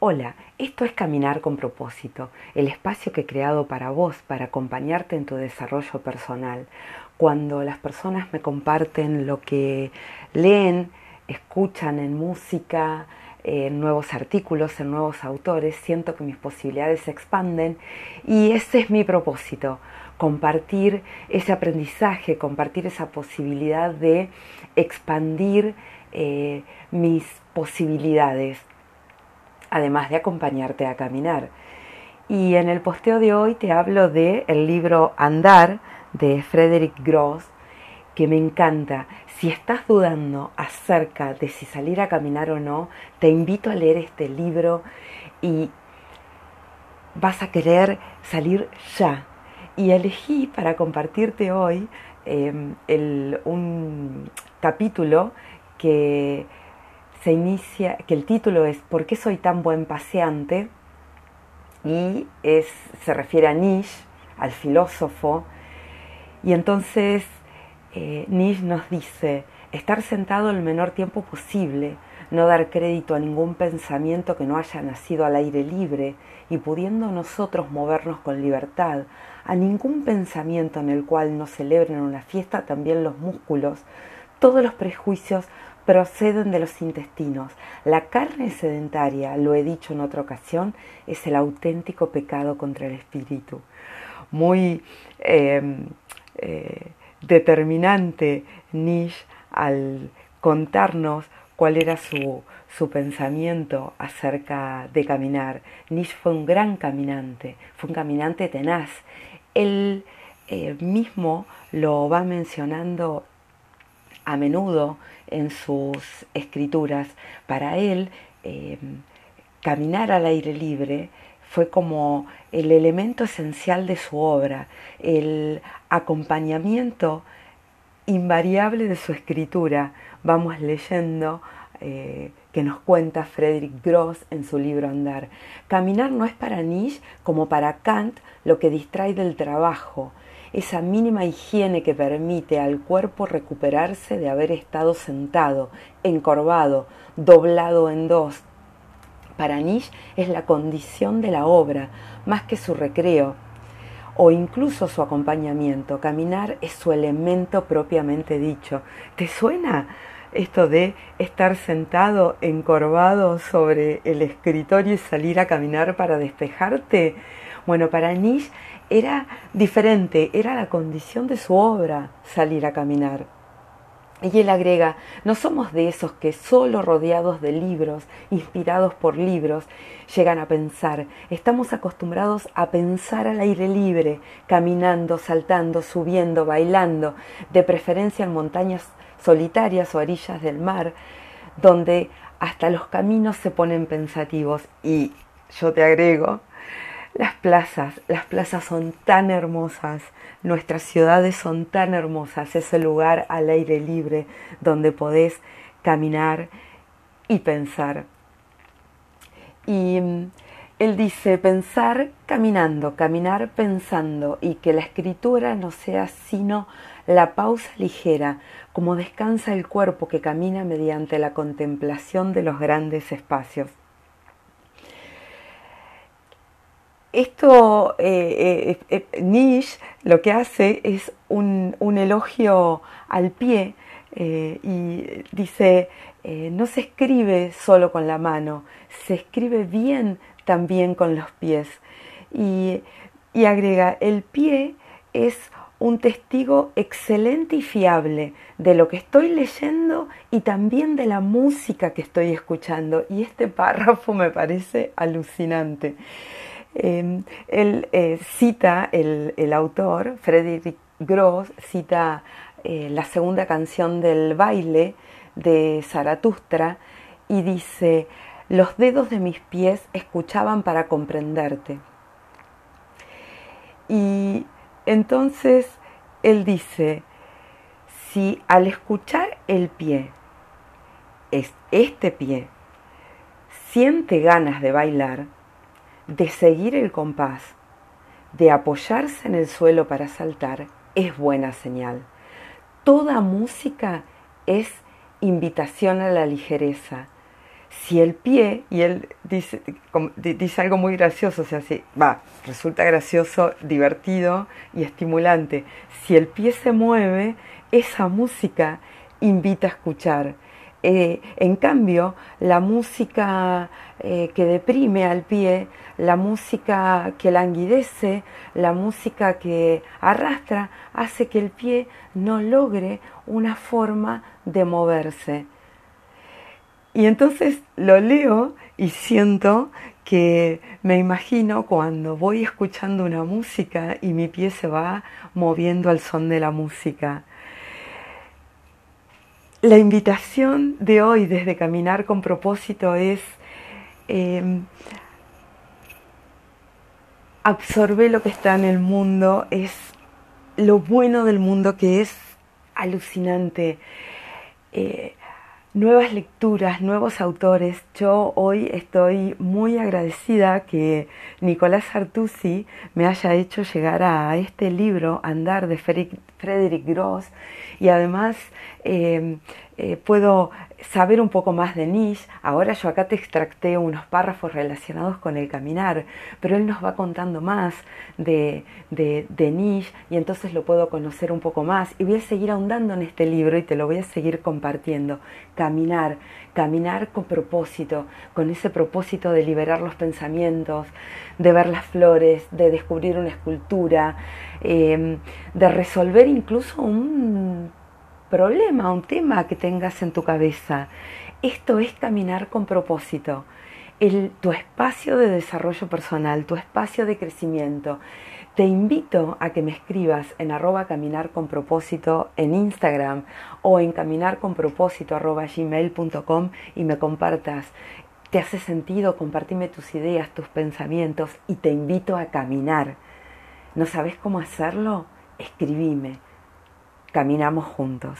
Hola, esto es Caminar con propósito, el espacio que he creado para vos, para acompañarte en tu desarrollo personal. Cuando las personas me comparten lo que leen, escuchan en música, en nuevos artículos, en nuevos autores, siento que mis posibilidades se expanden y ese es mi propósito, compartir ese aprendizaje, compartir esa posibilidad de expandir eh, mis posibilidades además de acompañarte a caminar. Y en el posteo de hoy te hablo de el libro Andar de Frederick Gross, que me encanta. Si estás dudando acerca de si salir a caminar o no, te invito a leer este libro y vas a querer salir ya. Y elegí para compartirte hoy em, un capítulo que se inicia, que el título es ¿Por qué soy tan buen paseante? Y es, se refiere a Nietzsche, al filósofo. Y entonces eh, Nietzsche nos dice, estar sentado el menor tiempo posible, no dar crédito a ningún pensamiento que no haya nacido al aire libre y pudiendo nosotros movernos con libertad, a ningún pensamiento en el cual no celebren una fiesta también los músculos, todos los prejuicios proceden de los intestinos. La carne sedentaria, lo he dicho en otra ocasión, es el auténtico pecado contra el espíritu. Muy em, eh, determinante Nietzsche al contarnos cuál era su, su pensamiento acerca de caminar. Nietzsche fue un gran caminante, fue un caminante tenaz. Él eh, mismo lo va mencionando a menudo en sus escrituras. Para él, eh, caminar al aire libre fue como el elemento esencial de su obra, el acompañamiento invariable de su escritura. Vamos leyendo eh, que nos cuenta Friedrich Gross en su libro Andar. Caminar no es para Nietzsche como para Kant lo que distrae del trabajo, esa mínima higiene que permite al cuerpo recuperarse de haber estado sentado, encorvado, doblado en dos. Para Nietzsche es la condición de la obra, más que su recreo, o incluso su acompañamiento. Caminar es su elemento propiamente dicho. ¿Te suena esto de estar sentado, encorvado sobre el escritorio y salir a caminar para despejarte? Bueno, para Nietzsche era diferente, era la condición de su obra salir a caminar. Y él agrega, no somos de esos que solo rodeados de libros, inspirados por libros, llegan a pensar. Estamos acostumbrados a pensar al aire libre, caminando, saltando, subiendo, bailando, de preferencia en montañas solitarias o orillas del mar, donde hasta los caminos se ponen pensativos. Y yo te agrego, las plazas, las plazas son tan hermosas, nuestras ciudades son tan hermosas, ese lugar al aire libre donde podés caminar y pensar. Y mm, él dice pensar caminando, caminar pensando y que la escritura no sea sino la pausa ligera, como descansa el cuerpo que camina mediante la contemplación de los grandes espacios. Esto, eh, eh, eh, Nietzsche lo que hace es un, elogio al pie y dice, no se escribe solo con la mano, se escribe bien también con los pies. Y, y agrega, el pie es un testigo excelente y fiable de lo que estoy leyendo y también de la música que estoy escuchando. Y este párrafo me parece alucinante. Él eh, cita, el, autor, Frederick Gross, cita eh, la segunda canción del baile de Zaratustra y dice, los dedos de mis pies escuchaban para comprenderte. Y entonces él dice, si al escuchar el pie, es este pie, siente ganas de bailar, de seguir el compás, de apoyarse en el suelo para saltar, es buena señal. Toda música es invitación a la ligereza. si el pie, y él dice, dice algo muy gracioso, o sea, si, va, resulta gracioso, divertido y estimulante, si el pie se mueve, esa música invita a escuchar. Eh, en cambio, la música eh, que deprime al pie, la música que languidece, la música que arrastra, hace que el pie no logre una forma de moverse. Y entonces lo leo y siento que me imagino cuando voy escuchando una música y mi pie se va moviendo al son de la música. La invitación de hoy desde Caminar con propósito es eh, absorber lo que está en el mundo, es lo bueno del mundo que es alucinante. Eh, nuevas lecturas, nuevos autores. Yo hoy estoy muy agradecida que Nicolás Artusi me haya hecho llegar a este libro, Andar, de Frederick Gross, y además eh, eh, puedo saber un poco más de Nish. Ahora yo acá te extracté unos párrafos relacionados con el caminar, pero él nos va contando más de, de, de Nish y entonces lo puedo conocer un poco más. Y voy a seguir ahondando en este libro y te lo voy a seguir compartiendo. Caminar, caminar con propósito, con ese propósito de liberar los pensamientos, de ver las flores, de descubrir una escultura, eh, de resolver incluso un problema, un tema que tengas en tu cabeza. Esto es caminar con propósito. El, tu espacio de desarrollo personal, tu espacio de crecimiento. Te invito a que me escribas en arroba caminar con propósito en Instagram o en caminar con propósito gmail.com y me compartas. ¿Te hace sentido? Compartime tus ideas, tus pensamientos y te invito a caminar. ¿No sabes cómo hacerlo? Escribime caminamos juntos.